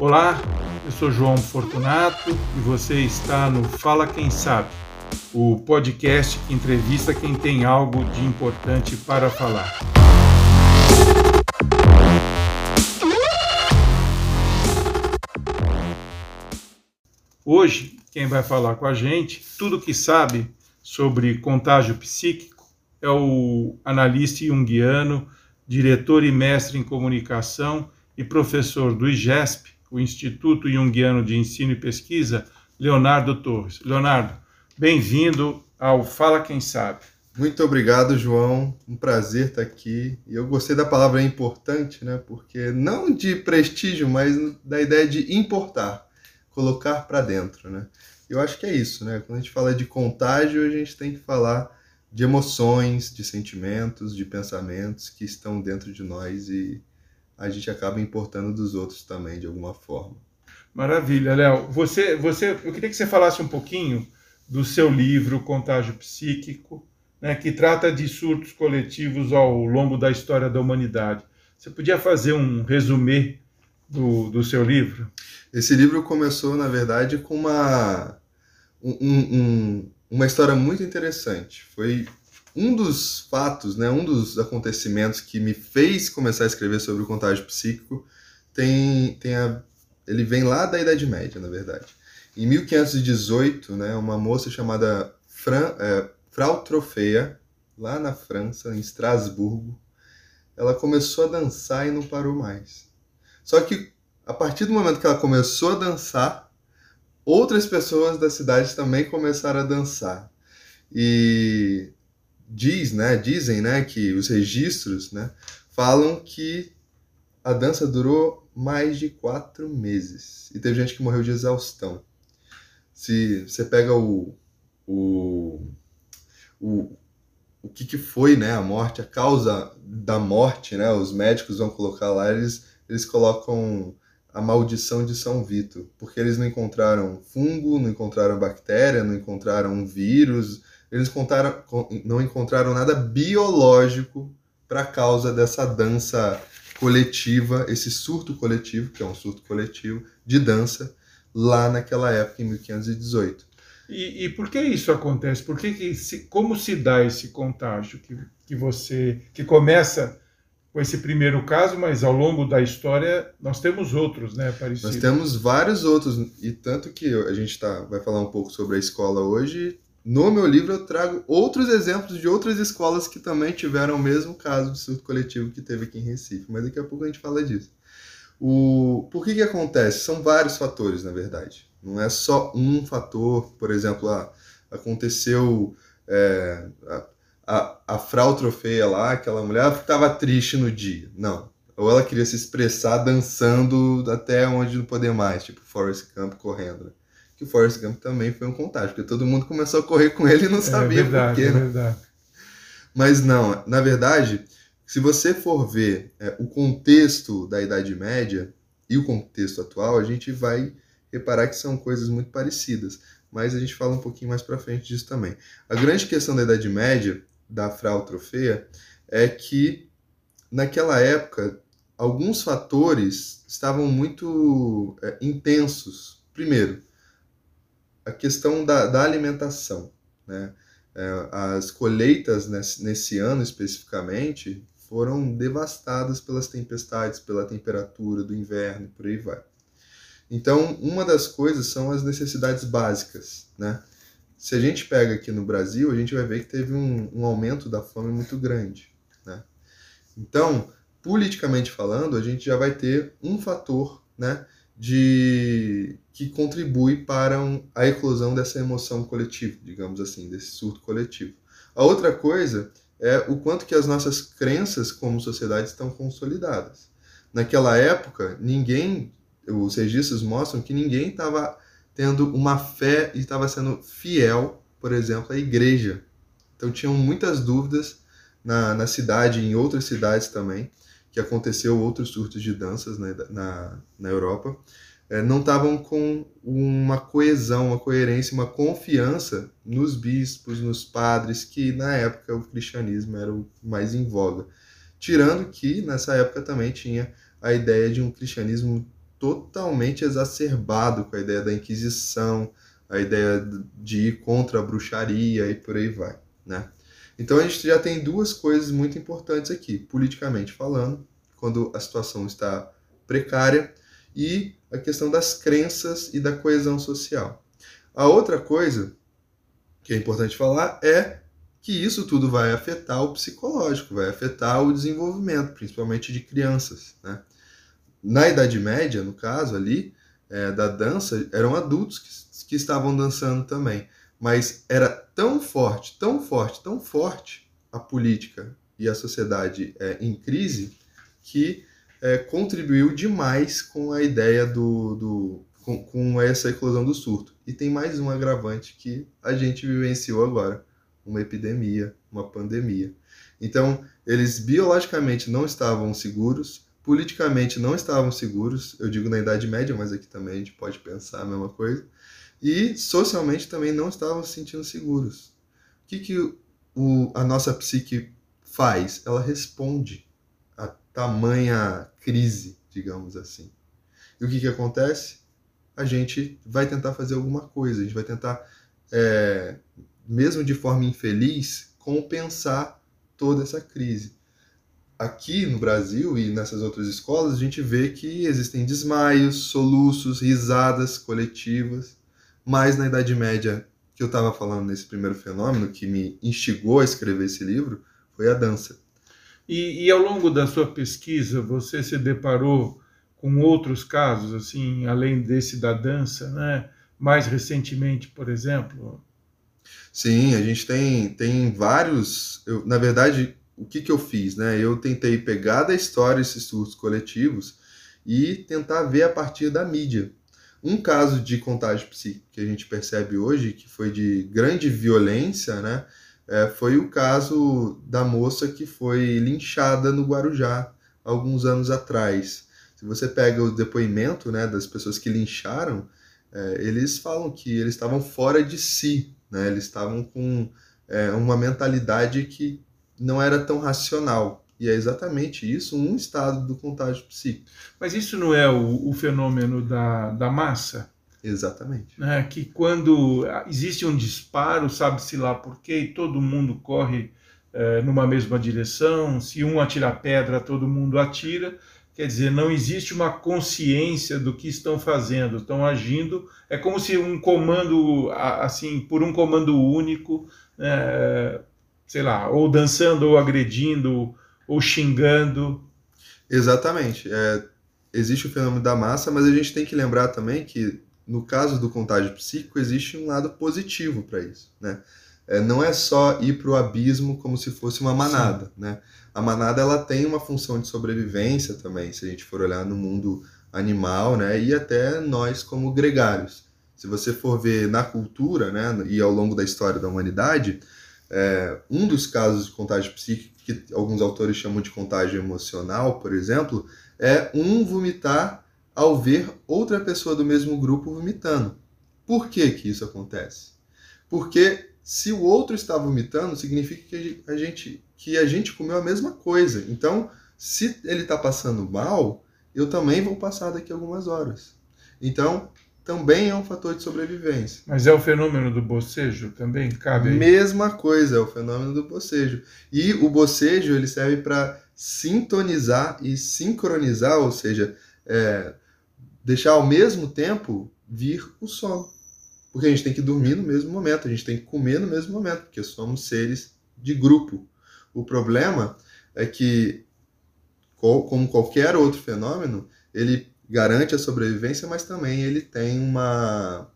Olá, eu sou João Fortunato e você está no Fala Quem Sabe, o podcast que entrevista quem tem algo de importante para falar. Hoje, quem vai falar com a gente, tudo que sabe sobre contágio psíquico, é o analista junguiano, diretor e mestre em comunicação e professor do IGESP, o Instituto Junguiano de Ensino e Pesquisa, Leonardo Torres. Leonardo, bem-vindo ao Fala Quem Sabe. Muito obrigado, João. Um prazer estar aqui. E eu gostei da palavra importante, né? Porque não de prestígio, mas da ideia de importar, colocar para dentro, né? Eu acho que é isso, né? Quando a gente fala de contágio, a gente tem que falar de emoções, de sentimentos, de pensamentos que estão dentro de nós e a gente acaba importando dos outros também, de alguma forma. Maravilha, Léo. Você, você, eu queria que você falasse um pouquinho do seu livro Contágio Psíquico, né, que trata de surtos coletivos ao longo da história da humanidade. Você podia fazer um resumê do, do seu livro? Esse livro começou, na verdade, com uma, um, um, uma história muito interessante. Foi um dos fatos, né, um dos acontecimentos que me fez começar a escrever sobre o contágio psíquico tem, tem a, ele vem lá da Idade Média, na verdade. Em 1518, né, uma moça chamada Fran, é, Frau Trofeia, lá na França, em Estrasburgo, ela começou a dançar e não parou mais. Só que a partir do momento que ela começou a dançar, outras pessoas da cidade também começaram a dançar. E diz, né, dizem, né, que os registros, né, falam que a dança durou mais de quatro meses e teve gente que morreu de exaustão. Se você pega o o, o, o que, que foi, né, a morte, a causa da morte, né, os médicos vão colocar lá, eles, eles colocam a maldição de São Vito, porque eles não encontraram fungo, não encontraram bactéria, não encontraram vírus, eles contaram, não encontraram nada biológico para a causa dessa dança coletiva, esse surto coletivo, que é um surto coletivo de dança, lá naquela época, em 1518. E, e por que isso acontece? Por que, que se, como se dá esse contágio que, que você que começa com esse primeiro caso, mas ao longo da história nós temos outros, né, parecidos? Nós temos vários outros e tanto que a gente tá, vai falar um pouco sobre a escola hoje no meu livro eu trago outros exemplos de outras escolas que também tiveram o mesmo caso de surto coletivo que teve aqui em Recife, mas daqui a pouco a gente fala disso. O... Por que que acontece? São vários fatores, na verdade. Não é só um fator, por exemplo, ah, aconteceu é, a, a, a Frau Trofeia lá, aquela mulher estava triste no dia. Não. Ou ela queria se expressar dançando até onde não poder mais, tipo Forrest Gump correndo. Né? Que o Forrest Gump também foi um contágio, porque todo mundo começou a correr com ele e não é sabia é verdade, por quê. Né? É verdade. Mas não, na verdade, se você for ver é, o contexto da Idade Média e o contexto atual, a gente vai reparar que são coisas muito parecidas. Mas a gente fala um pouquinho mais para frente disso também. A grande questão da Idade Média, da Frau Trofeia, é que naquela época alguns fatores estavam muito é, intensos. Primeiro, a questão da, da alimentação. Né? É, as colheitas nesse, nesse ano especificamente foram devastadas pelas tempestades, pela temperatura do inverno, por aí vai. Então, uma das coisas são as necessidades básicas, né? Se a gente pega aqui no Brasil, a gente vai ver que teve um, um aumento da fome muito grande, né? Então, politicamente falando, a gente já vai ter um fator, né, de que contribui para um, a eclosão dessa emoção coletiva, digamos assim, desse surto coletivo. A outra coisa é o quanto que as nossas crenças como sociedade estão consolidadas. Naquela época, ninguém, os registros mostram que ninguém estava tendo uma fé e estava sendo fiel, por exemplo, à igreja. Então tinham muitas dúvidas na, na cidade em outras cidades também que aconteceu outros surtos de danças né, na, na Europa, é, não estavam com uma coesão, uma coerência, uma confiança nos bispos, nos padres, que na época o cristianismo era o mais em voga. Tirando que nessa época também tinha a ideia de um cristianismo totalmente exacerbado com a ideia da Inquisição, a ideia de ir contra a bruxaria e por aí vai, né? Então a gente já tem duas coisas muito importantes aqui, politicamente falando, quando a situação está precária, e a questão das crenças e da coesão social. A outra coisa que é importante falar é que isso tudo vai afetar o psicológico, vai afetar o desenvolvimento, principalmente de crianças. Né? Na Idade Média, no caso ali, é, da dança, eram adultos que, que estavam dançando também. Mas era tão forte, tão forte, tão forte a política e a sociedade é, em crise que é, contribuiu demais com a ideia do, do com, com, essa eclosão do surto. E tem mais um agravante que a gente vivenciou agora uma epidemia, uma pandemia. Então, eles biologicamente não estavam seguros, politicamente não estavam seguros, eu digo na Idade Média, mas aqui também a gente pode pensar a mesma coisa, e socialmente também não estavam se sentindo seguros. O que, que o, a nossa psique faz? Ela responde a tamanha crise, digamos assim. E o que, que acontece? A gente vai tentar fazer alguma coisa, a gente vai tentar é, mesmo de forma infeliz, compensar toda essa crise. Aqui no Brasil e nessas outras escolas, a gente vê que existem desmaios, soluços, risadas coletivas, mas na Idade Média, que eu estava falando nesse primeiro fenômeno, que me instigou a escrever esse livro, foi a dança. E, e ao longo da sua pesquisa, você se deparou com outros casos, assim, além desse da dança, né? Mais recentemente, por exemplo? Sim, a gente tem, tem vários. Eu, na verdade, o que, que eu fiz? Né? Eu tentei pegar da história esses surtos coletivos e tentar ver a partir da mídia. Um caso de contágio psíquico que a gente percebe hoje, que foi de grande violência, né? É, foi o caso da moça que foi linchada no Guarujá alguns anos atrás. Se você pega o depoimento né, das pessoas que lincharam, é, eles falam que eles estavam fora de si né? Eles estavam com é, uma mentalidade que não era tão racional. E é exatamente isso, um estado do contágio psíquico. Mas isso não é o, o fenômeno da, da massa? Exatamente. Né? Que quando existe um disparo, sabe-se lá por quê, e todo mundo corre é, numa mesma direção, se um atira pedra, todo mundo atira, Quer dizer, não existe uma consciência do que estão fazendo, estão agindo. É como se um comando, assim, por um comando único, é, sei lá, ou dançando, ou agredindo, ou xingando. Exatamente. É, existe o fenômeno da massa, mas a gente tem que lembrar também que, no caso do contágio psíquico, existe um lado positivo para isso, né? É, não é só ir para o abismo como se fosse uma manada, Sim. né? A manada ela tem uma função de sobrevivência também, se a gente for olhar no mundo animal, né? E até nós como gregários. Se você for ver na cultura, né? E ao longo da história da humanidade, é, um dos casos de contágio psíquico que alguns autores chamam de contágio emocional, por exemplo, é um vomitar ao ver outra pessoa do mesmo grupo vomitando. Por que que isso acontece? Porque se o outro está vomitando, significa que a gente, que a gente comeu a mesma coisa. Então, se ele está passando mal, eu também vou passar daqui algumas horas. Então, também é um fator de sobrevivência. Mas é o fenômeno do bocejo também? Cabe aí? Mesma coisa, é o fenômeno do bocejo. E o bocejo ele serve para sintonizar e sincronizar, ou seja, é, deixar ao mesmo tempo vir o sono. Porque a gente tem que dormir no mesmo momento, a gente tem que comer no mesmo momento, porque somos seres de grupo. O problema é que, como qualquer outro fenômeno, ele garante a sobrevivência, mas também ele tem uma,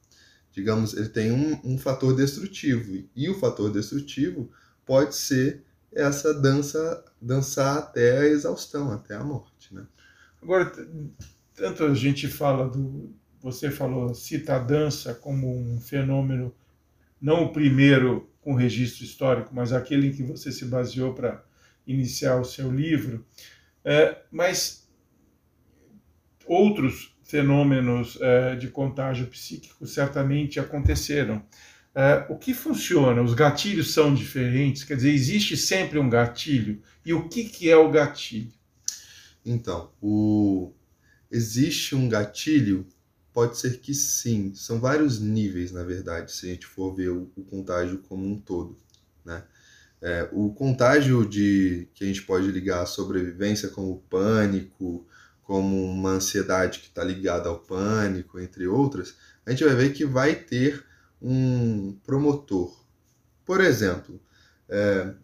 digamos, ele tem um, um fator destrutivo. E o fator destrutivo pode ser essa dança, dançar até a exaustão, até a morte, né? Agora, tanto a gente fala do, você falou, cita a dança como um fenômeno, não o primeiro com registro histórico, mas aquele em que você se baseou para iniciar o seu livro. É, mas outros fenômenos é, de contágio psíquico certamente aconteceram. É, o que funciona? Os gatilhos são diferentes? Quer dizer, existe sempre um gatilho? E o que, que é o gatilho? Então, o, existe um gatilho? Pode ser que sim. São vários níveis, na verdade, se a gente for ver o, o contágio como um todo. Né? É, o contágio de que a gente pode ligar à sobrevivência como pânico, como uma ansiedade que está ligada ao pânico, entre outras, a gente vai ver que vai ter um promotor. Por exemplo, é,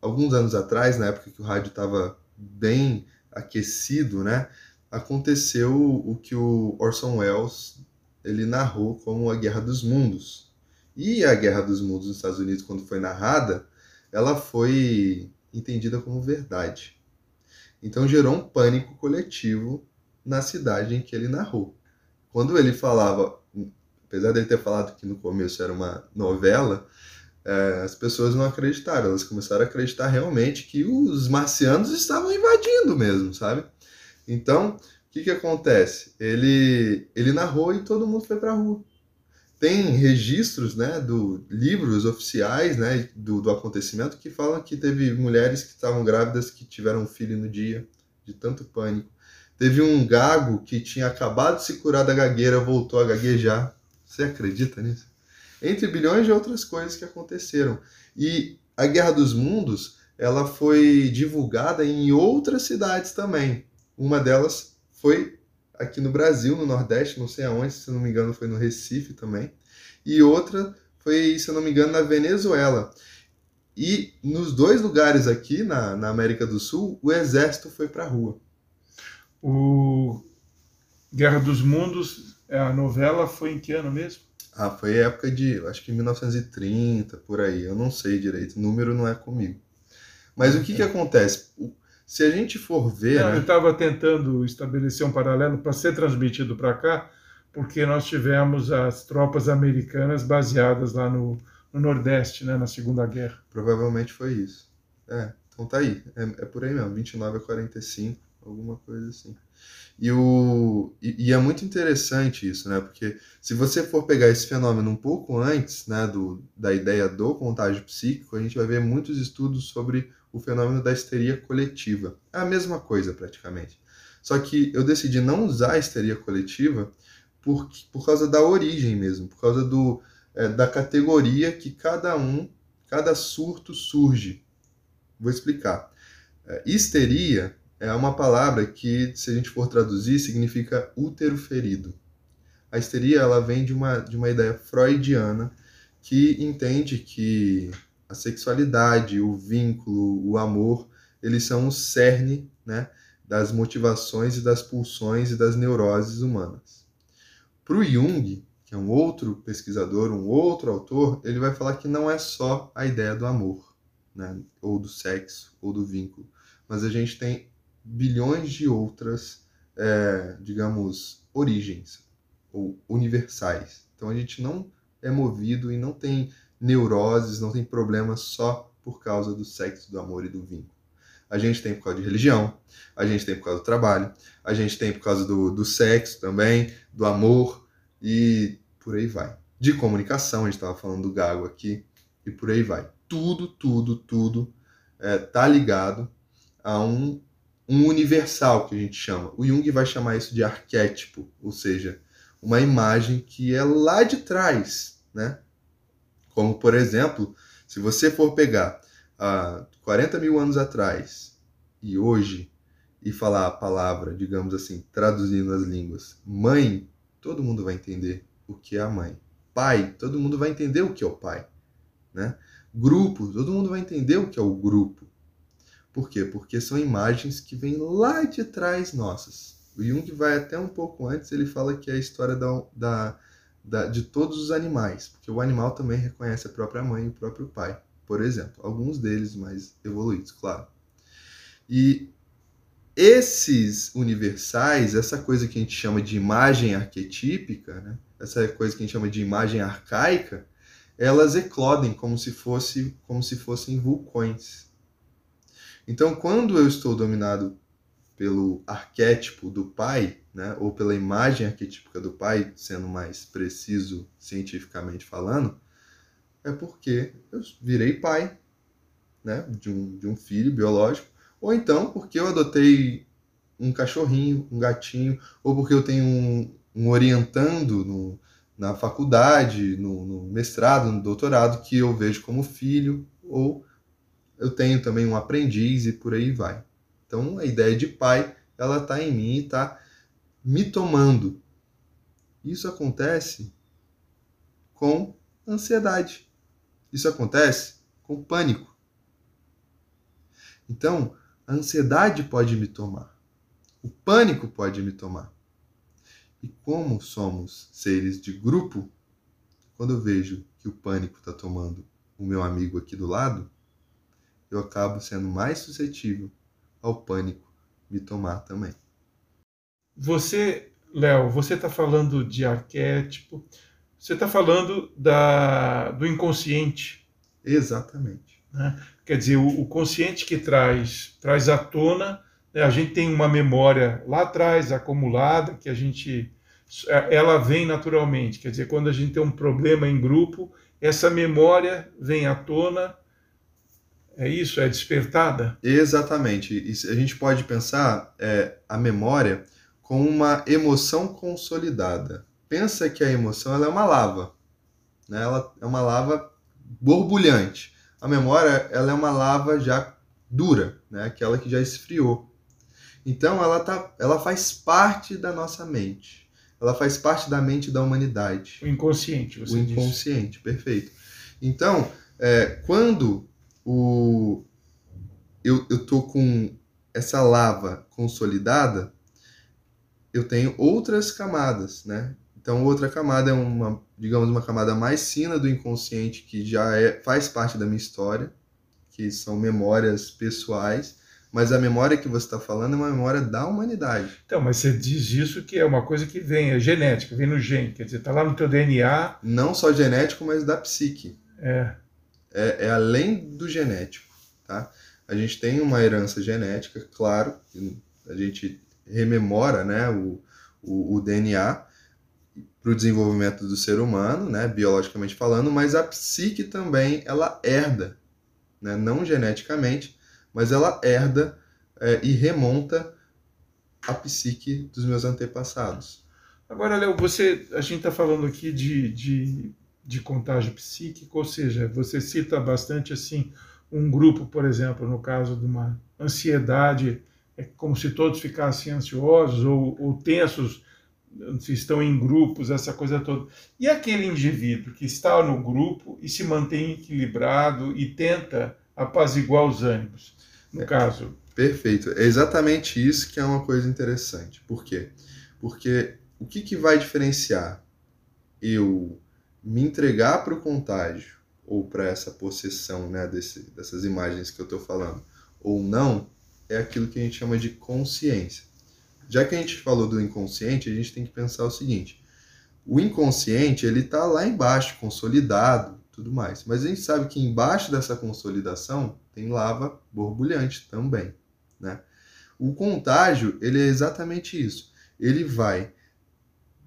alguns anos atrás, na época que o rádio estava bem aquecido, né, aconteceu o que o Orson Welles ele narrou como a Guerra dos Mundos. E a Guerra dos Mundos nos Estados Unidos, quando foi narrada, ela foi entendida como verdade. Então gerou um pânico coletivo na cidade em que ele narrou. Quando ele falava, apesar dele ter falado que no começo era uma novela, é, as pessoas não acreditaram, elas começaram a acreditar realmente que os marcianos estavam invadindo mesmo, sabe? Então, o que, que acontece? Ele, ele narrou e todo mundo foi para a rua. Tem registros, né, do livros oficiais, né, do, do acontecimento que falam que teve mulheres que estavam grávidas que tiveram um filho no dia, de tanto pânico. Teve um gago que tinha acabado de se curar da gagueira, voltou a gaguejar. Você acredita nisso? entre bilhões de outras coisas que aconteceram. E a Guerra dos Mundos, ela foi divulgada em outras cidades também. Uma delas foi aqui no Brasil, no Nordeste, não sei aonde, se não me engano foi no Recife também. E outra foi, se não me engano, na Venezuela. E nos dois lugares aqui, na, na América do Sul, o exército foi para a rua. O Guerra dos Mundos, a novela foi em que ano mesmo? Ah, foi época de, acho que 1930, por aí. Eu não sei direito, o número não é comigo. Mas o que que acontece? Se a gente for ver. Não, né? Eu estava tentando estabelecer um paralelo para ser transmitido para cá, porque nós tivemos as tropas americanas baseadas lá no, no Nordeste, né, na Segunda Guerra. Provavelmente foi isso. É, então tá aí. É, é por aí mesmo, 29 a 45, alguma coisa assim. E, o, e, e, é muito interessante isso, né? Porque se você for pegar esse fenômeno um pouco antes né, do, da ideia do contágio psíquico, a gente vai ver muitos estudos sobre o fenômeno da histeria coletiva. É a mesma coisa, praticamente. Só que eu decidi não usar a histeria coletiva por, por causa da origem mesmo, por causa do, é, da categoria que cada um, cada surto surge. Vou explicar. É, histeria é uma palavra que, se a gente for traduzir, significa útero ferido. A histeria ela vem de uma, de uma ideia freudiana que entende que a sexualidade, o vínculo, o amor, eles são o cerne né, das motivações e das pulsões e das neuroses humanas. Para o Jung, que é um outro pesquisador, um outro autor, ele vai falar que não é só a ideia do amor, né, ou do sexo, ou do vínculo, mas a gente tem bilhões de outras, é, digamos, origens ou universais. Então a gente não é movido e não tem neuroses, não tem problemas só por causa do sexo, do amor e do vínculo. A gente tem por causa de religião, a gente tem por causa do trabalho, a gente tem por causa do, do sexo também, do amor e por aí vai. De comunicação, a gente estava falando do gago aqui, e por aí vai. Tudo, tudo, tudo é, tá ligado a um um universal que a gente chama. O Jung vai chamar isso de arquétipo, ou seja, uma imagem que é lá de trás, né? Como, por exemplo, se você for pegar há 40 mil anos atrás e hoje e falar a palavra, digamos assim, traduzindo as línguas, mãe, todo mundo vai entender o que é a mãe. Pai, todo mundo vai entender o que é o pai, né? Grupo, todo mundo vai entender o que é o grupo. Por quê? Porque são imagens que vêm lá de trás nossas. O Jung vai até um pouco antes, ele fala que é a história da, da, da, de todos os animais, porque o animal também reconhece a própria mãe e o próprio pai, por exemplo. Alguns deles mais evoluídos, claro. E esses universais, essa coisa que a gente chama de imagem arquetípica, né? essa coisa que a gente chama de imagem arcaica, elas eclodem como se fosse como se fossem vulcões. Então, quando eu estou dominado pelo arquétipo do pai, né, ou pela imagem arquetípica do pai, sendo mais preciso cientificamente falando, é porque eu virei pai né, de, um, de um filho biológico, ou então porque eu adotei um cachorrinho, um gatinho, ou porque eu tenho um, um orientando no, na faculdade, no, no, mestrado, no doutorado, que eu vejo como filho, ou eu tenho também um aprendiz e por aí vai. Então a ideia de pai, ela está em mim e está me tomando. Isso acontece com ansiedade. Isso acontece com pânico. Então, a ansiedade pode me tomar. O pânico pode me tomar. E como somos seres de grupo, quando eu vejo que o pânico está tomando o meu amigo aqui do lado, eu acabo sendo mais suscetível ao pânico me tomar também. Você, Léo, você está falando de arquétipo, você está falando da, do inconsciente. Exatamente. Né? Quer dizer, o, o, consciente que traz, traz à tona, né? a gente tem uma memória lá atrás acumulada que a gente ela vem naturalmente. Quer dizer, quando a gente tem um problema em grupo, essa memória vem à tona. É isso? É despertada? Exatamente. a gente pode pensar é, a memória como uma emoção consolidada. Pensa que a emoção ela é uma lava. Né? Ela é uma lava borbulhante. A memória ela é uma lava já dura, né? aquela que já esfriou. Então ela, tá, ela faz parte da nossa mente ela faz parte da mente da humanidade. O inconsciente, você O inconsciente, disse. perfeito. Então, é, quando o, eu, tô com essa lava consolidada, eu tenho outras camadas, né? Então, outra camada é uma, digamos, uma camada mais fina do inconsciente que já é, faz parte da minha história, que são memórias pessoais mas a memória que você está falando é uma memória da humanidade. Então, mas você diz isso que é uma coisa que vem, é genética, vem no gene, quer dizer, está lá no teu DNA. Não só genético, mas da psique. É. É, é além do genético, tá? A gente tem uma herança genética, claro, a gente rememora, né, o, o, o DNA para o desenvolvimento do ser humano, né, biologicamente falando, mas a psique também ela herda, né, não geneticamente, mas ela herda é, e remonta a psique dos meus antepassados. Agora, Léo, você, a gente está falando aqui de, de, de contágio psíquico, ou seja, você cita bastante assim um grupo, por exemplo, no caso de uma ansiedade, é como se todos ficassem ansiosos ou, ou tensos, se estão em grupos, essa coisa toda. E aquele indivíduo que está no grupo e se mantém equilibrado e tenta apaziguar os ânimos? no é, caso. Perfeito. É exatamente isso que é uma coisa interessante. Por quê? Porque o que, que vai diferenciar eu me entregar para o contágio ou para essa possessão né, desse, dessas imagens que eu estou falando ou não é aquilo que a gente chama de consciência. Já que a gente falou do inconsciente, a gente tem que pensar o seguinte: o inconsciente ele está lá embaixo, consolidado, tudo mais. Mas a gente sabe que embaixo dessa consolidação tem lava borbulhante também, né? O contágio, ele é exatamente isso. Ele vai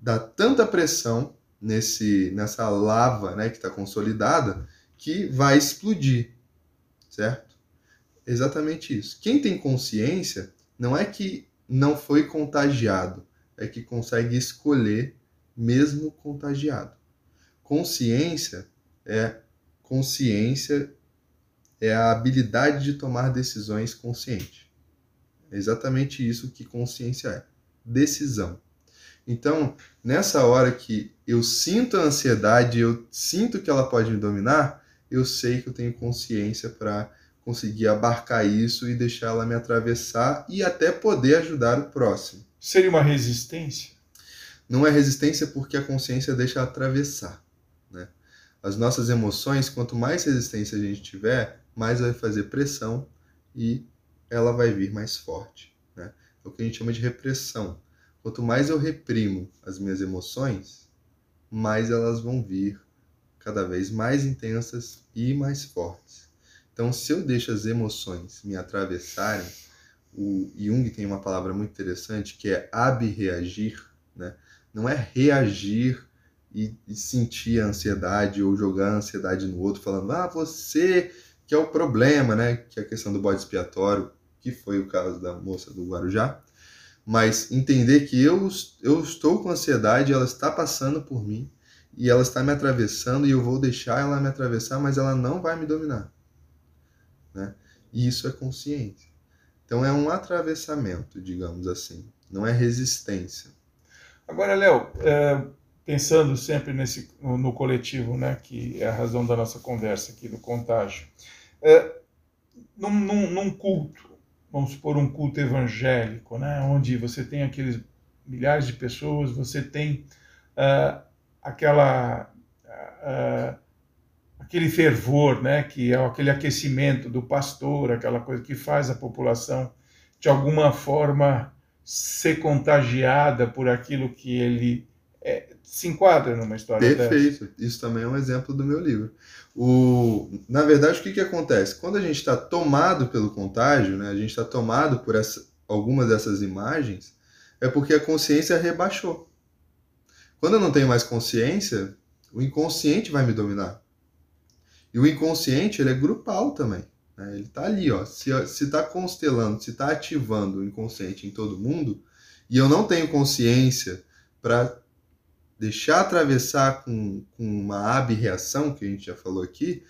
dar tanta pressão nesse nessa lava, né, que está consolidada, que vai explodir, certo? Exatamente isso. Quem tem consciência não é que não foi contagiado, é que consegue escolher mesmo contagiado. Consciência é consciência, é a habilidade de tomar decisões consciente. É exatamente isso que consciência é: decisão. Então, nessa hora que eu sinto a ansiedade, eu sinto que ela pode me dominar, eu sei que eu tenho consciência para conseguir abarcar isso e deixar ela me atravessar e até poder ajudar o próximo. Seria uma resistência? Não é resistência porque a consciência deixa atravessar. Né? as nossas emoções, quanto mais resistência a gente tiver, mais vai fazer pressão e ela vai vir mais forte. Né? É o que a gente chama de repressão. Quanto mais eu reprimo as minhas emoções, mais elas vão vir cada vez mais intensas e mais fortes. Então, se eu deixo as emoções me atravessarem, o Jung tem uma palavra muito interessante que é abreagir, né? Não é reagir e, e sentir a ansiedade ou jogar a ansiedade no outro, falando, ah, você que é o problema, né? Que é a questão do bode expiatório, que foi o caso da moça do Guarujá. mas entender que eu, eu estou com ansiedade, ela está passando por mim e ela está me atravessando e eu vou deixar ela me atravessar, mas ela não vai me dominar. Né? E isso é consciência. Então é um atravessamento, digamos assim, não é resistência. Agora, Léo, é, pensando sempre nesse, no, no, coletivo, né, que é a razão da nossa conversa aqui, do contágio, é, num, num, num culto, vamos supor um culto evangélico, né, onde você tem aqueles milhares de pessoas, você tem uh, aquela uh, aquele fervor, né, que é aquele aquecimento do pastor, aquela coisa que faz a população de alguma forma ser contagiada por aquilo que ele é, se enquadra numa história Perfeito. Dessa. Isso também é um exemplo do meu livro. O, na verdade, o que, que acontece? Quando a gente está tomado pelo contágio, né, a gente está tomado por essa, algumas dessas imagens, é porque a consciência rebaixou. Quando eu não tenho mais consciência, o inconsciente vai me dominar. E o inconsciente ele é grupal também. Né? Ele está ali, ó. Se está constelando, se está ativando o inconsciente em todo mundo, e eu não tenho consciência para deixar atravessar com, com uma abreação, que a gente já falou aqui,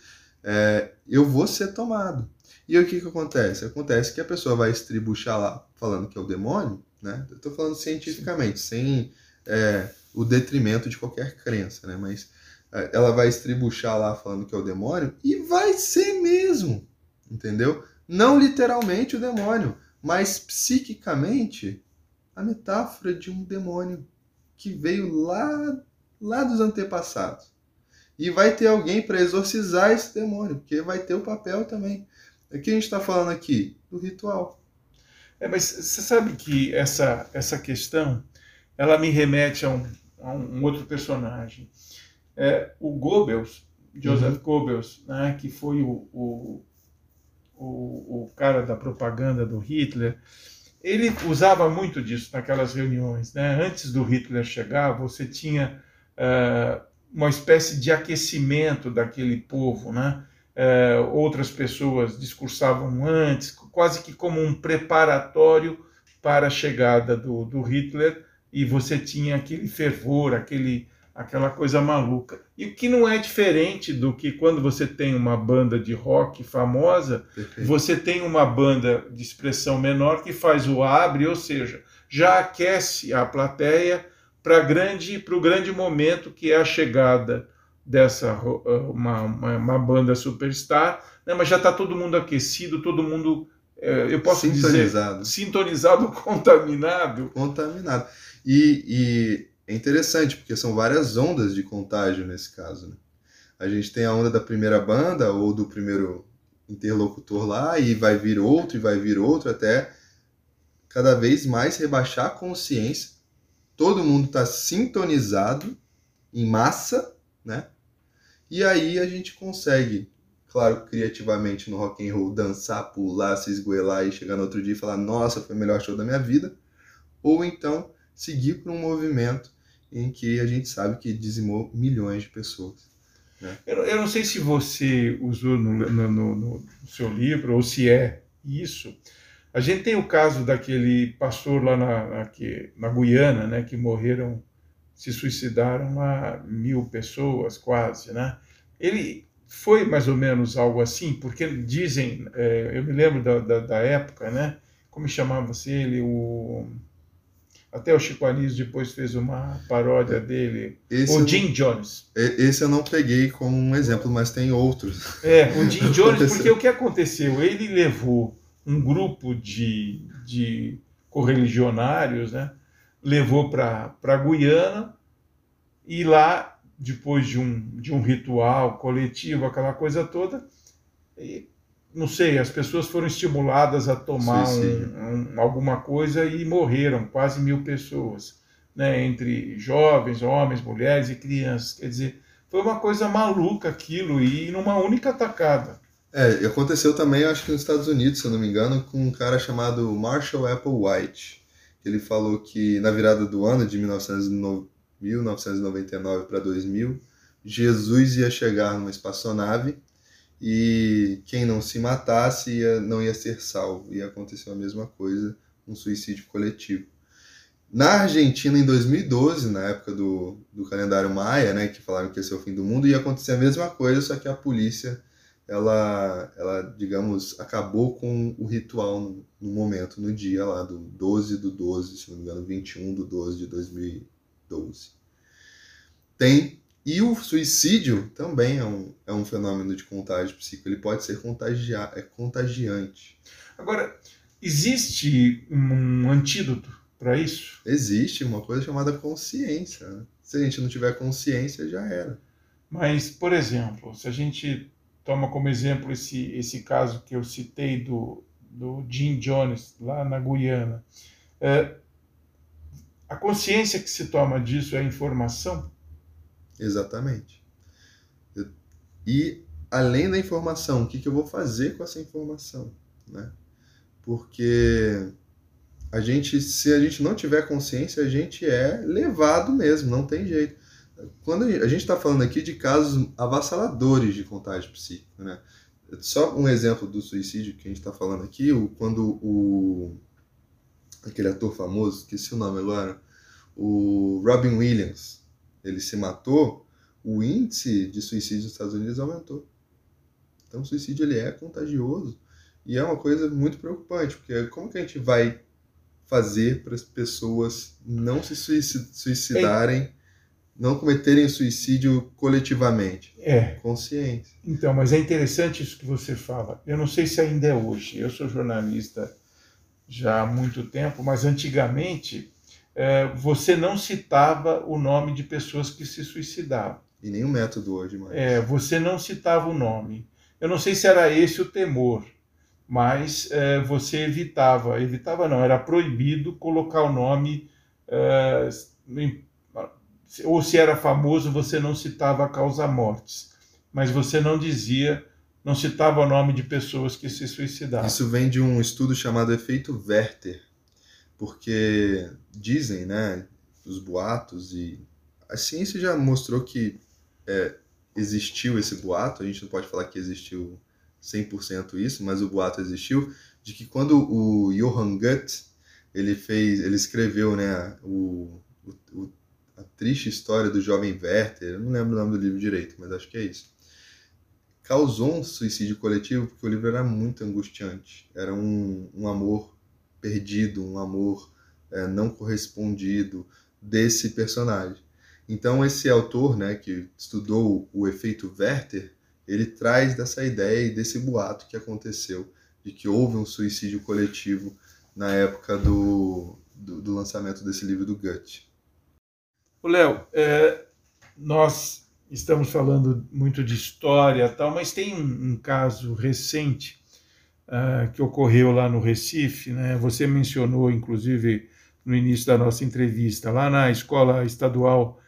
é, eu vou ser tomado. E o que, que acontece? Acontece que a pessoa vai estribuchar lá falando que é o demônio, né? Eu estou falando cientificamente, sem é, o detrimento de qualquer crença, né? Mas ela vai estribuchar lá falando que é o demônio e vai ser mesmo, entendeu? Não literalmente o demônio, mas psiquicamente a metáfora de um demônio que veio lá, lá dos antepassados. E vai ter alguém para exorcizar esse demônio, porque vai ter o papel também. O que a gente está falando aqui? Do ritual. É, mas você sabe que essa, essa questão ela me remete a um, a um outro personagem. É, o Goebbels, Joseph uhum. Goebbels, né, que foi o, o, o, o cara da propaganda do Hitler, ele usava muito disso naquelas reuniões. Né? Antes do Hitler chegar, você tinha uh, uma espécie de aquecimento daquele povo. Né? Uh, outras pessoas discursavam antes, quase que como um preparatório para a chegada do, do Hitler, e você tinha aquele fervor, aquele, aquela coisa maluca. E o que não é diferente do que quando você tem uma banda de rock famosa, Perfeito. você tem uma banda de expressão menor que faz o abre, ou seja, já aquece a plateia para grande o grande momento que é a chegada dessa uma, uma, uma banda superstar, né? mas já está todo mundo aquecido, todo mundo é, eu posso sintonizado. dizer sintonizado, contaminado, contaminado. E, e é interessante, porque são várias ondas de contágio nesse caso. Né? A gente tem a onda da primeira banda ou do primeiro interlocutor lá, e vai vir outro, e vai vir outro, até cada vez mais rebaixar a consciência. Todo mundo está sintonizado em massa, né? E aí a gente consegue, claro, criativamente no rock and roll, dançar, pular, se esgoelar e chegar no outro dia e falar: "Nossa, foi o melhor show da minha vida". Ou então seguir por um movimento em que a gente sabe que dizimou milhões de pessoas. Né? Eu, eu, não sei se você usou no, no, no, no, seu livro ou se é isso. A gente tem o caso daquele pastor lá na, na, na Guiana, né, que morreram, se suicidaram lá mil pessoas quase, né? Ele foi mais ou menos algo assim, porque dizem, é, eu me lembro da, da, da época, né? Como chamava-se ele? O até o Chico Anísio depois fez uma paródia dele. Esse o Jim Jones. Esse eu não peguei como um exemplo, mas tem outros. É, o Jim Jones, porque o que aconteceu? Ele levou um grupo de, de correligionários, né? levou para a Guiana e lá, depois de um, de um ritual coletivo, aquela coisa toda, não sei, as pessoas foram estimuladas a tomar um, um, alguma coisa e morreram quase mil pessoas, né, entre jovens, homens, mulheres e crianças. Quer dizer, foi uma coisa maluca aquilo e numa única tacada. É, aconteceu também, acho que nos Estados Unidos, se eu não me engano, com um cara chamado Marshall Applewhite. Ele falou que na virada do ano de 1999 para 2000, Jesus ia chegar numa espaçonave e quem não se matasse ia, não ia ser salvo. E aconteceu a mesma coisa, um suicídio coletivo. Na Argentina, em 2012, na época do, do calendário Maia, né, que falaram que ia ser o fim do mundo, ia acontecer a mesma coisa, só que a polícia, ela, ela digamos, acabou com o ritual no, no momento, no dia lá, do 12 do 12, se não me engano, 21 do 12 de 2012. Tem e o suicídio também é um, é um fenômeno de contágio psíquico, ele pode ser contagia é contagiante. Agora, existe um antídoto para isso? Existe uma coisa chamada consciência. Né? Se a gente não tiver consciência, já era. Mas, por exemplo, se a gente toma como exemplo esse, esse caso que eu citei do, do Jim Jones, lá na Guiana, é, a consciência que se toma disso é a informação? Exatamente. E além da informação, o que, que eu vou fazer com essa informação, né? Porque a gente, se a gente não tiver consciência, a gente é levado mesmo, não tem jeito. Quando a gente está falando aqui de casos avassaladores de contágio psíquico, né? Só um exemplo do suicídio que a gente está falando aqui, o, quando o aquele ator famoso, esqueci o nome agora, o Robin Williams, ele se matou, o índice de suicídio nos Estados Unidos aumentou. Então, o suicídio ele é contagioso e é uma coisa muito preocupante, porque como que a gente vai fazer para as pessoas não se suicidarem, é. não cometerem suicídio coletivamente? É. Consciência. Então, mas é interessante isso que você fala. Eu não sei se ainda é hoje. Eu sou jornalista já há muito tempo, mas antigamente você não citava o nome de pessoas que se suicidavam. E nem o método hoje, mas... É, você não citava o nome. Eu não sei se era esse o temor, mas é, você evitava, evitava não, era proibido colocar o nome, é, ou se era famoso, você não citava a causa-mortes, mas você não dizia, não citava o nome de pessoas que se suicidavam. Isso vem de um estudo chamado efeito Werther, porque dizem, né, os boatos e a ciência já mostrou que é, existiu esse boato, a gente não pode falar que existiu 100% isso, mas o boato existiu, de que quando o Johann Goethe, ele fez, ele escreveu, né, o, o, a triste história do jovem Werther, eu não lembro o nome do livro direito, mas acho que é isso. Causou um suicídio coletivo porque o livro era muito angustiante. Era um, um amor perdido, um amor é, não correspondido desse personagem. Então esse autor, né, que estudou o efeito Werther, ele traz dessa ideia e desse boato que aconteceu de que houve um suicídio coletivo na época do, do, do lançamento desse livro do Goethe. O Léo, é, nós estamos falando muito de história tal, mas tem um, um caso recente uh, que ocorreu lá no Recife, né? Você mencionou, inclusive, no início da nossa entrevista, lá na escola estadual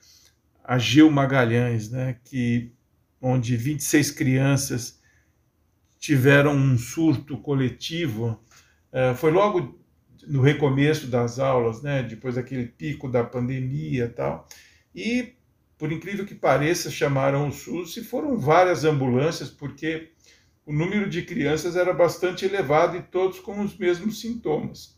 Agil Magalhães, né? Que onde 26 crianças tiveram um surto coletivo. Uh, foi logo no recomeço das aulas, né? Depois daquele pico da pandemia, tal. E por incrível que pareça, chamaram o SUS e foram várias ambulâncias, porque o número de crianças era bastante elevado e todos com os mesmos sintomas.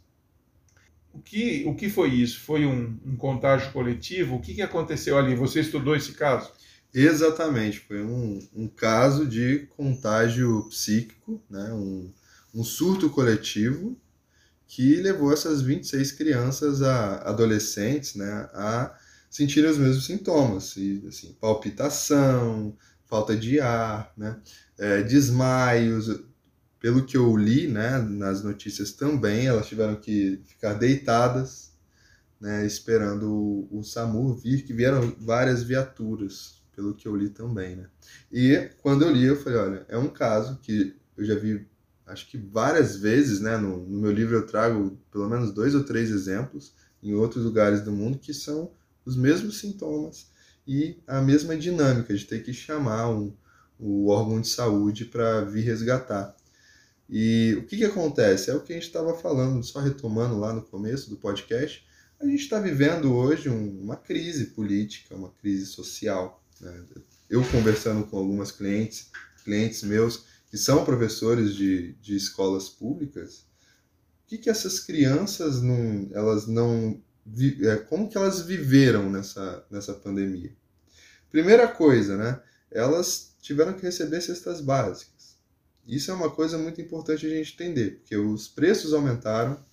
O que, o que foi isso? Foi um, um contágio coletivo? O que, que aconteceu ali? Você estudou esse caso? Exatamente, foi um, um caso de contágio psíquico, né? um, um surto coletivo que levou essas 26 crianças, a, adolescentes, né, a sentirem os mesmos sintomas, e, assim, palpitação, falta de ar, né? É, desmaios. Pelo que eu li né, nas notícias também, elas tiveram que ficar deitadas, né, esperando o, o SAMU vir, que vieram várias viaturas, pelo que eu li também. Né? E quando eu li, eu falei: olha, é um caso que eu já vi, acho que várias vezes, né, no, no meu livro eu trago pelo menos dois ou três exemplos em outros lugares do mundo que são os mesmos sintomas e a mesma dinâmica de ter que chamar um, o órgão de saúde para vir resgatar. E o que, que acontece? É o que a gente estava falando, só retomando lá no começo do podcast. A gente está vivendo hoje um, uma crise política, uma crise social. Né? Eu conversando com algumas clientes, clientes meus que são professores de, de escolas públicas, o que, que essas crianças não, elas não é, como que elas viveram nessa, nessa pandemia. Primeira coisa, né? Elas tiveram que receber cestas básicas. Isso é uma coisa muito importante a gente entender, porque os preços aumentaram,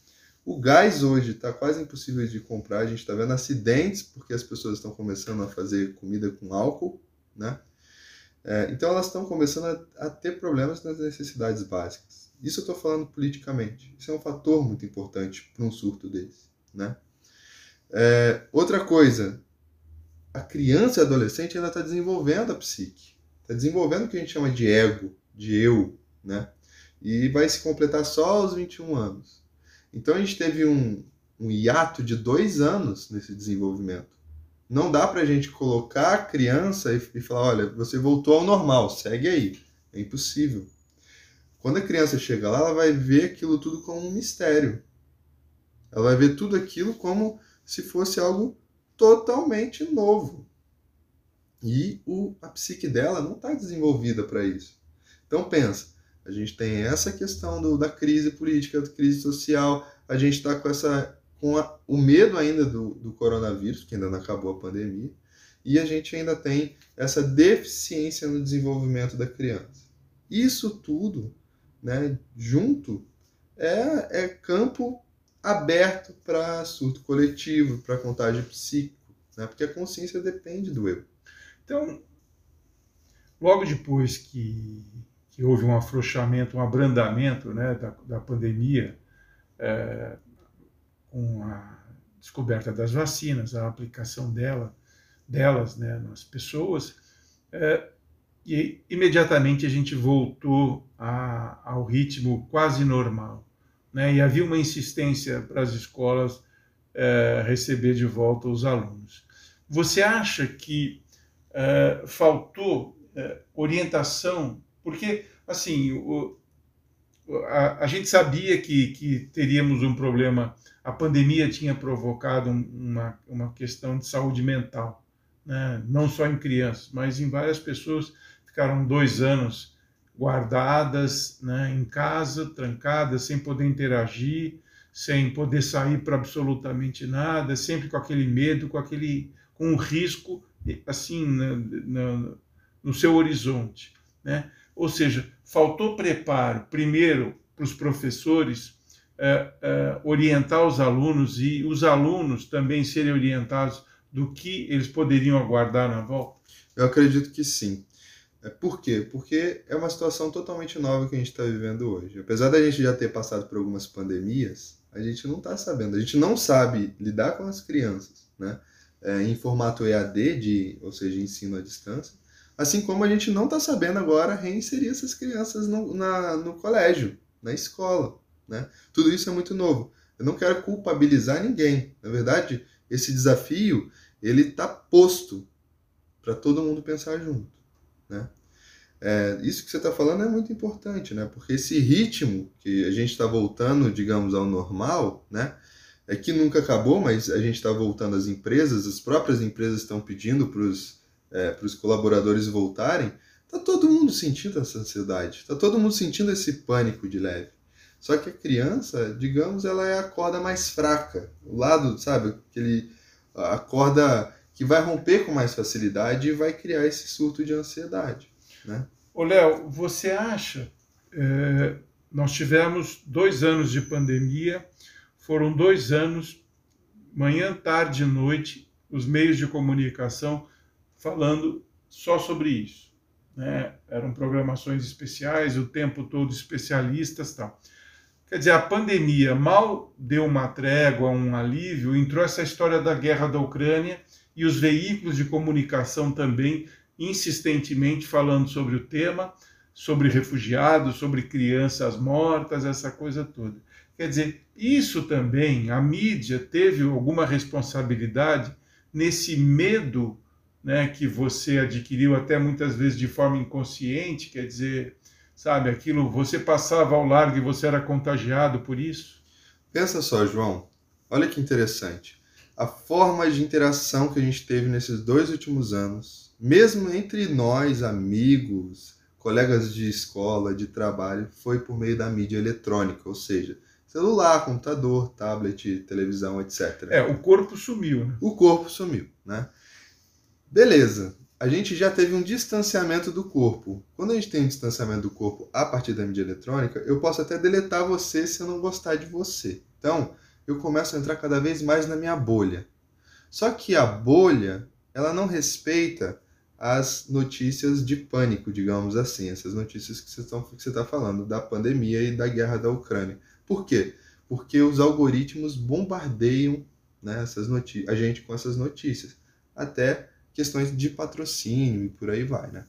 o gás hoje está quase impossível de comprar, a gente está vendo acidentes porque as pessoas estão começando a fazer comida com álcool, né? É, então elas estão começando a, a, ter problemas nas necessidades básicas. Isso eu estou falando politicamente. Isso é um fator muito importante para um surto desse, né? É, outra coisa, a criança e adolescente ainda está desenvolvendo a psique, está desenvolvendo o que a gente chama de ego, de eu, né? E vai se completar só aos 21 anos. Então a gente teve um, um hiato de dois anos nesse desenvolvimento. Não dá para a gente colocar a criança e, e falar, olha, você voltou ao normal, segue aí. É impossível. Quando a criança chega lá, ela vai ver aquilo tudo como um mistério. Ela vai ver tudo aquilo como se fosse algo totalmente novo. E o, a psique dela não está desenvolvida para isso. Então pensa, a gente tem essa questão do, da crise política, da crise social, a gente está com essa com a, o medo ainda do, do coronavírus, que ainda não acabou a pandemia, e a gente ainda tem essa deficiência no desenvolvimento da criança. Isso tudo, né, junto, é, é campo aberto para surto coletivo, para contágio psíquico, né? porque a consciência depende do eu. Então, logo depois que, que houve um afrouxamento, um abrandamento né, da, da pandemia, é, com a descoberta das vacinas, a aplicação dela, delas né, nas pessoas, é, e imediatamente a gente voltou a, ao ritmo quase normal né, e havia uma insistência para as escolas é, receber de volta os alunos. Você acha que é, faltou é, orientação? Porque, assim, o, a, a, gente sabia que, que teríamos um problema, a pandemia tinha provocado uma, uma questão de saúde mental, né? não só em crianças, mas em várias pessoas ficaram dois anos guardadas né, em casa, trancadas, sem poder interagir, sem poder sair para absolutamente nada, sempre com aquele medo, com aquele com um risco assim na, na, no seu horizonte, né? Ou seja, faltou preparo primeiro para os professores é, é, orientar os alunos e os alunos também serem orientados do que eles poderiam aguardar na volta? Eu acredito que sim. É, por quê? Porque é uma situação totalmente nova que a gente está vivendo hoje. Apesar da gente já ter passado por algumas pandemias, a gente não está sabendo. A gente não sabe lidar com as crianças, né? É, em formato EAD, de, ou seja, ensino à distância. Assim como a gente não está sabendo agora reinserir essas crianças no, na, no colégio, na escola. Né? Tudo isso é muito novo. Eu não quero culpabilizar ninguém. Na verdade, esse desafio ele está posto para todo mundo pensar junto. Né? É, isso que você está falando é muito importante, né? porque esse ritmo que a gente está voltando, digamos, ao normal, né? É que nunca acabou, mas a gente está voltando às empresas, as próprias empresas estão pedindo para os é, colaboradores voltarem, está todo mundo sentindo essa ansiedade, está todo mundo sentindo esse pânico de leve. Só que a criança, digamos, ela é a corda mais fraca, o lado, sabe, aquele, a corda que vai romper com mais facilidade e vai criar esse surto de ansiedade. Né? Ô, Léo, você acha? É, nós tivemos dois anos de pandemia, foram dois anos, manhã, tarde e noite, os meios de comunicação falando só sobre isso. Né? Eram programações especiais, o tempo todo especialistas tal. Quer dizer, a pandemia mal deu uma trégua, um alívio, entrou essa história da guerra da Ucrânia e os veículos de comunicação também insistentemente falando sobre o tema, sobre refugiados, sobre crianças mortas, essa coisa toda. Quer dizer, isso também, a mídia teve alguma responsabilidade nesse medo né, que você adquiriu até muitas vezes de forma inconsciente, quer dizer, sabe, aquilo, você passava ao largo e você era contagiado por isso? Pensa só, João, olha que interessante. A forma de interação que a gente teve nesses dois últimos anos, mesmo entre nós, amigos, colegas de escola, de trabalho, foi por meio da mídia eletrônica, ou seja, celular, computador, tablet, televisão, etc. É, o corpo sumiu, né? O corpo sumiu, né? Beleza. A gente já teve um distanciamento do corpo. Quando a gente tem um distanciamento do corpo a partir da mídia eletrônica, eu posso até deletar você se eu não gostar de você. Então, eu começo a entrar cada vez mais na minha bolha. Só que a bolha, ela não respeita as notícias de pânico, digamos assim, essas notícias que você está falando, da pandemia e da guerra da Ucrânia. Por quê? Porque os algoritmos bombardeiam né, essas a gente com essas notícias. Até questões de patrocínio e por aí vai. Né?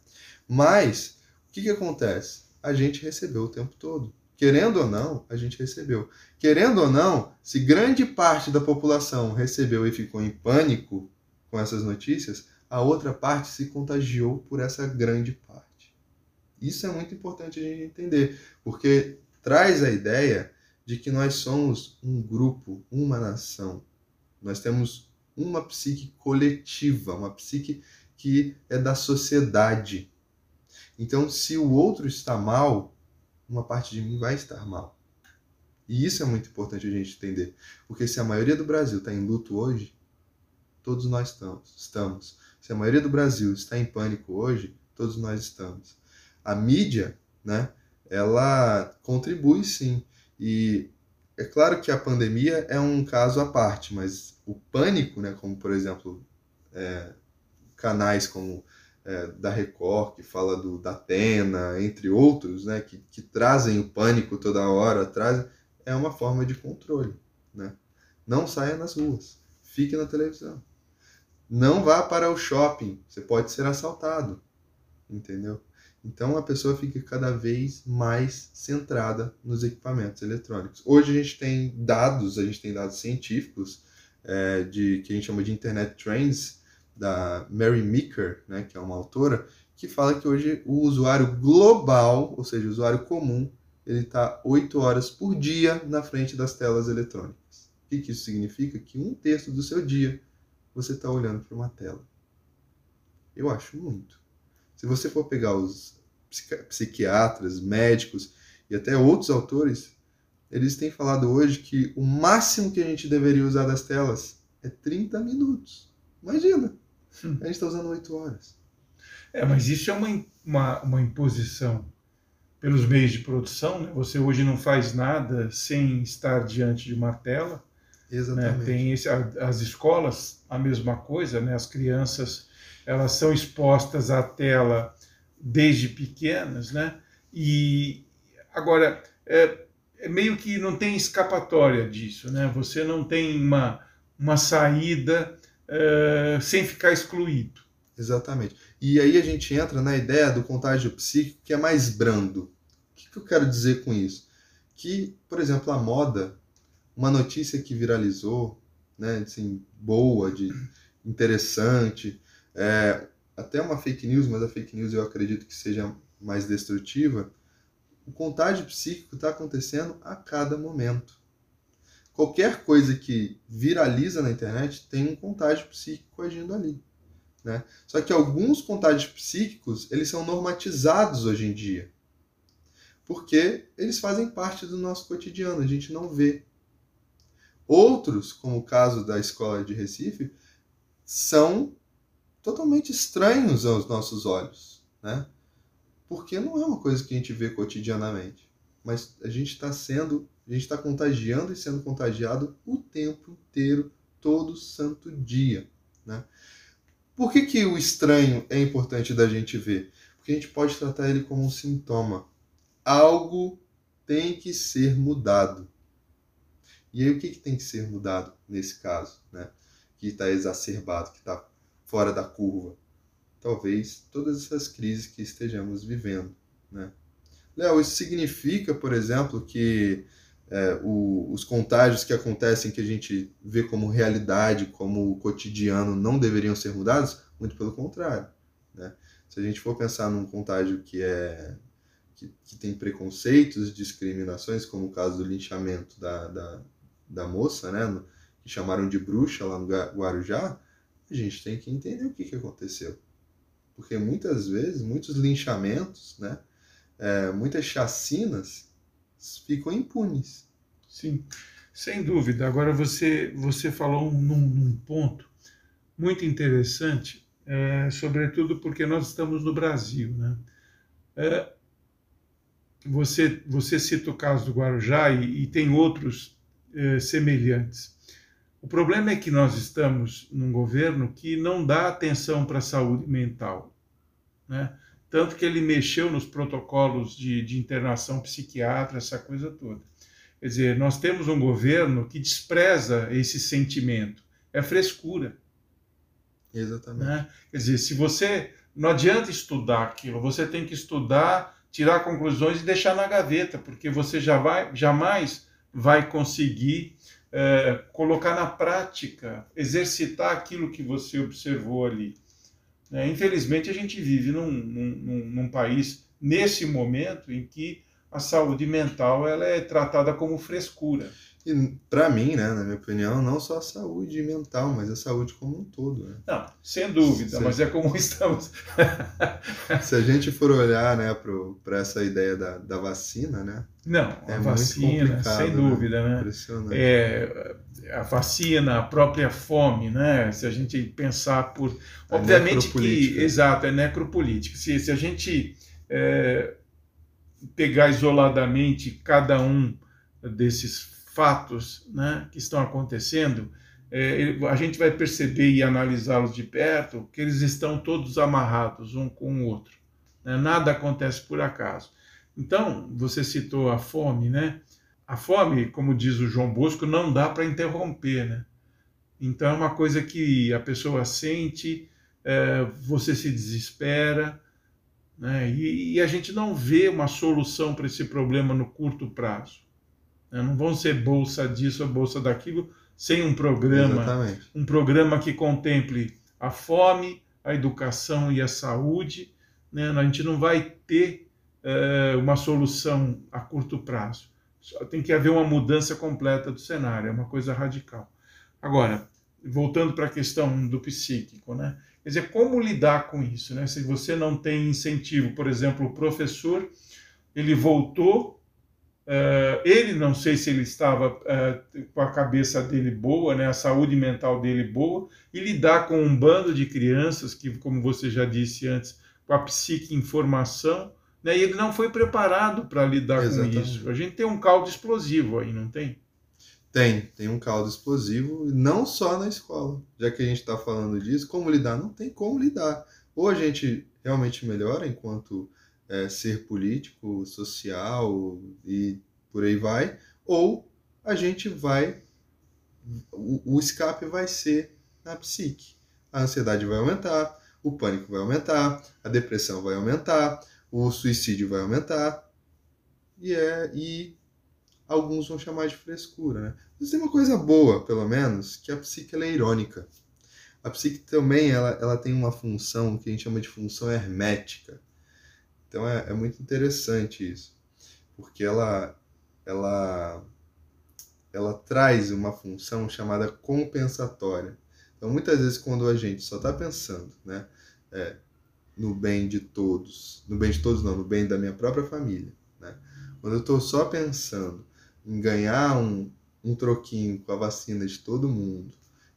Mas, o que, que acontece? A gente recebeu o tempo todo. Querendo ou não, a gente recebeu. Querendo ou não, se grande parte da população recebeu e ficou em pânico com essas notícias, a outra parte se contagiou por essa grande parte. Isso é muito importante a gente entender, porque traz a ideia de que nós somos um grupo, uma nação. Nós temos uma psique coletiva, uma psique que é da sociedade. Então, se o outro está mal, uma parte de mim vai estar mal. E isso é muito importante a gente entender. Porque se a maioria do Brasil está em luto hoje, todos nós estamos. Se a maioria do Brasil está em pânico hoje, todos nós estamos. A mídia, né, ela contribui sim. E é claro que a pandemia é um caso à parte, mas o pânico, né, como por exemplo é, canais como é, da Record, que fala do, da Atena, entre outros, né, que, que trazem o pânico toda hora, trazem, é uma forma de controle. Né? Não saia nas ruas, fique na televisão. Não vá para o shopping, você pode ser assaltado, entendeu? Então a pessoa fica cada vez mais centrada nos equipamentos eletrônicos. Hoje a gente tem dados, a gente tem dados científicos é, de que a gente chama de Internet Trends da Mary Meeker, né, que é uma autora, que fala que hoje o usuário global, ou seja, o usuário comum, ele está 8 horas por dia na frente das telas eletrônicas. O que, que isso significa? Que um terço do seu dia você está olhando para uma tela. Eu acho muito. Se você for pegar os psiquiatras, médicos e até outros autores, eles têm falado hoje que o máximo que a gente deveria usar das telas é 30 minutos. Imagina! Hum. A gente está usando 8 horas. É, mas isso é uma, uma, uma imposição pelos meios de produção. Né? Você hoje não faz nada sem estar diante de uma tela. Né? Exatamente. Né? Tem esse, as escolas, a mesma coisa, né? as crianças elas são expostas à tela desde pequenas, né? E agora é, é, meio que não tem escapatória disso, né? Você não tem uma, uma saída é, sem ficar excluído. Exatamente. E aí a gente entra na ideia do contágio psíquico que é mais brando. O que, que eu quero dizer com isso? Que, por exemplo, a moda uma notícia que viralizou, né, assim, boa, de interessante, é, até uma fake news, mas a fake news eu acredito que seja mais destrutiva, o contágio psíquico está acontecendo a cada momento. Qualquer coisa que viraliza na internet tem um contágio psíquico agindo ali. Né? Só que alguns contágios psíquicos eles são normatizados hoje em dia, porque eles fazem parte do nosso cotidiano, a gente não vê. Outros, como o caso da escola de Recife, são totalmente estranhos aos nossos olhos, né? Porque não é uma coisa que a gente vê cotidianamente, mas a gente está sendo, a gente está contagiando e sendo contagiado o tempo inteiro, todo santo dia, né? Por que, que o estranho é importante da gente ver? Porque a gente pode tratar ele como um sintoma. Algo tem que ser mudado. E aí o que, que tem que ser mudado nesse caso, né? Que está exacerbado, que está fora da curva? Talvez todas essas crises que estejamos vivendo, né? Léo, isso significa, por exemplo, que é, o, os contágios que acontecem, que a gente vê como realidade, como cotidiano, não deveriam ser mudados? Muito pelo contrário. Né? Se a gente for pensar num contágio que é que, que tem preconceitos, discriminações, como o caso do linchamento da, da, da moça, né, que chamaram de bruxa lá no Guarujá, a gente tem que entender o que, que aconteceu. Porque muitas vezes, muitos linchamentos, né, é, muitas chacinas ficam impunes. Sim, sem dúvida. Agora você, você falou num, num ponto muito interessante, é, sobretudo porque nós estamos no Brasil. Né? É, você, você cita o caso do Guarujá e, e tem outros é, semelhantes. O problema é que nós estamos num governo que não dá atenção para a saúde mental. Né? Tanto que ele mexeu nos protocolos de, de internação psiquiátrica, essa coisa toda. Quer dizer, nós temos um governo que despreza esse sentimento. É frescura. Exatamente. Né? Quer dizer, se você. Não adianta estudar aquilo, você tem que estudar, tirar conclusões e deixar na gaveta, porque você já vai, jamais vai conseguir é, colocar na prática, exercitar aquilo que você observou ali. É, infelizmente, a gente vive num, num, num país, nesse momento, em que a saúde mental ela é tratada como frescura. E para mim, né, na minha opinião, não só a saúde mental, mas a saúde como um todo. Né? Não, sem dúvida, Se... mas é como estamos. Se a gente for olhar né, para essa ideia da, da vacina, né? Não, é a vacina, sem né? dúvida, né? Impressionante. É, a vacina, a própria fome, né? Se a gente pensar por. A Obviamente que. Exato, é necropolítica. Se, se a gente. É, pegar isoladamente cada um desses fatos né, que estão acontecendo, é, a gente vai perceber e analisá-los de perto que eles estão todos amarrados um com o outro. Né? Nada acontece por acaso. Então, você citou a fome, né? A fome, como diz o João Bosco, não dá para interromper, né? Então é uma coisa que a pessoa sente, é, você se desespera, né? E, e, a gente não vê uma solução para esse problema no curto prazo. Né? Não vão ser bolsa disso ou bolsa daquilo sem um programa, Exatamente. um programa que contemple a fome, a educação e a saúde. Né? A gente não vai ter é, uma solução a curto prazo. Só tem que haver uma mudança completa do cenário, é uma coisa radical. Agora, voltando para a questão do psíquico, né? Quer dizer, como lidar com isso? Né? Se você não tem incentivo, por exemplo, o professor, ele voltou, ele não sei se ele estava uh, com a cabeça dele boa, né, a saúde mental dele boa, e lidar com um bando de crianças que, como você já disse antes, com a psique em formação, né, e ele não foi preparado para lidar Exatamente. com isso. A gente tem um caldo explosivo aí, não tem? Tem, tem um caldo explosivo, não só na escola. Já que a gente está falando disso, como lidar? Não tem como lidar. Ou a gente realmente melhora enquanto é, ser político, social e por aí vai, ou a gente vai. O, o escape vai ser na psique. A ansiedade vai aumentar, o pânico vai aumentar, a depressão vai aumentar, o suicídio vai aumentar. E, é, e alguns vão chamar de frescura, né? Mas tem uma coisa boa, pelo menos, que a psique é irônica. A psique também ela, ela tem uma função que a gente chama de função hermética. Então é, é muito interessante isso, porque ela, ela, ela traz uma função chamada compensatória. Então muitas vezes quando a gente só está pensando, né, é, no bem de todos, no bem de todos não, no bem da minha própria família, né? Quando eu estou só pensando em ganhar um, um troquinho com a vacina de todo mundo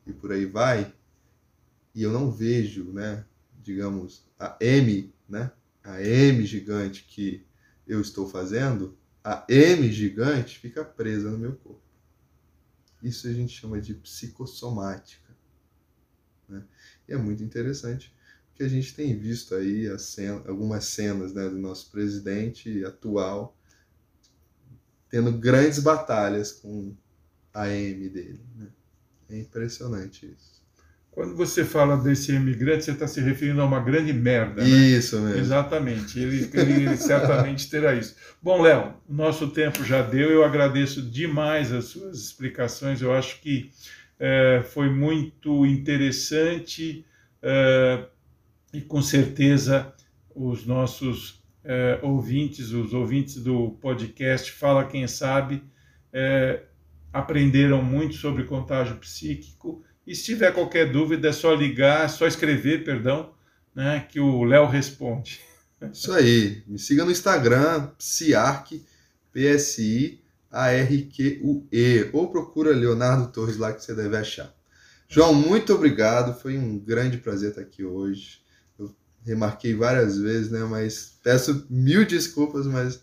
e por aí vai, e eu não vejo, né, digamos, a M, né, a M gigante que eu estou fazendo, a M gigante fica presa no meu corpo. Isso a gente chama de psicossomática. Né? E é muito interessante, porque a gente tem visto aí cena, algumas cenas né, do nosso presidente atual tendo grandes batalhas com a M dele. Né? É impressionante isso. Quando você fala desse imigrante, você está se referindo a uma grande merda. Né? Isso mesmo. Exatamente. Ele, ele certamente terá isso. Bom, Léo, nosso tempo já deu. Eu agradeço demais as suas explicações. Eu acho que é, foi muito interessante é, e com certeza os nossos é, ouvintes, os ouvintes do podcast Fala Quem Sabe, é, aprenderam muito sobre contágio psíquico. E se tiver qualquer dúvida, é só ligar, é só escrever, perdão, né, que o Léo responde. Isso aí. Me siga no Instagram, Psiarc, P-S-I-A-R-C. A-R-Q-U-E. Ou procura Leonardo Torres lá que você deve achar. João, muito obrigado. Foi um grande prazer estar aqui hoje. Eu remarquei várias vezes, né? Mas peço mil desculpas, mas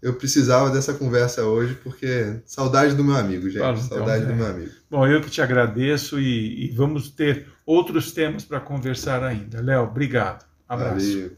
eu precisava dessa conversa hoje, porque saudade do meu amigo, gente. Claro, então, saudade é. do meu amigo. Bom, eu que te agradeço e, e vamos ter outros temas para conversar ainda. Léo, obrigado. Abraço. Valeu.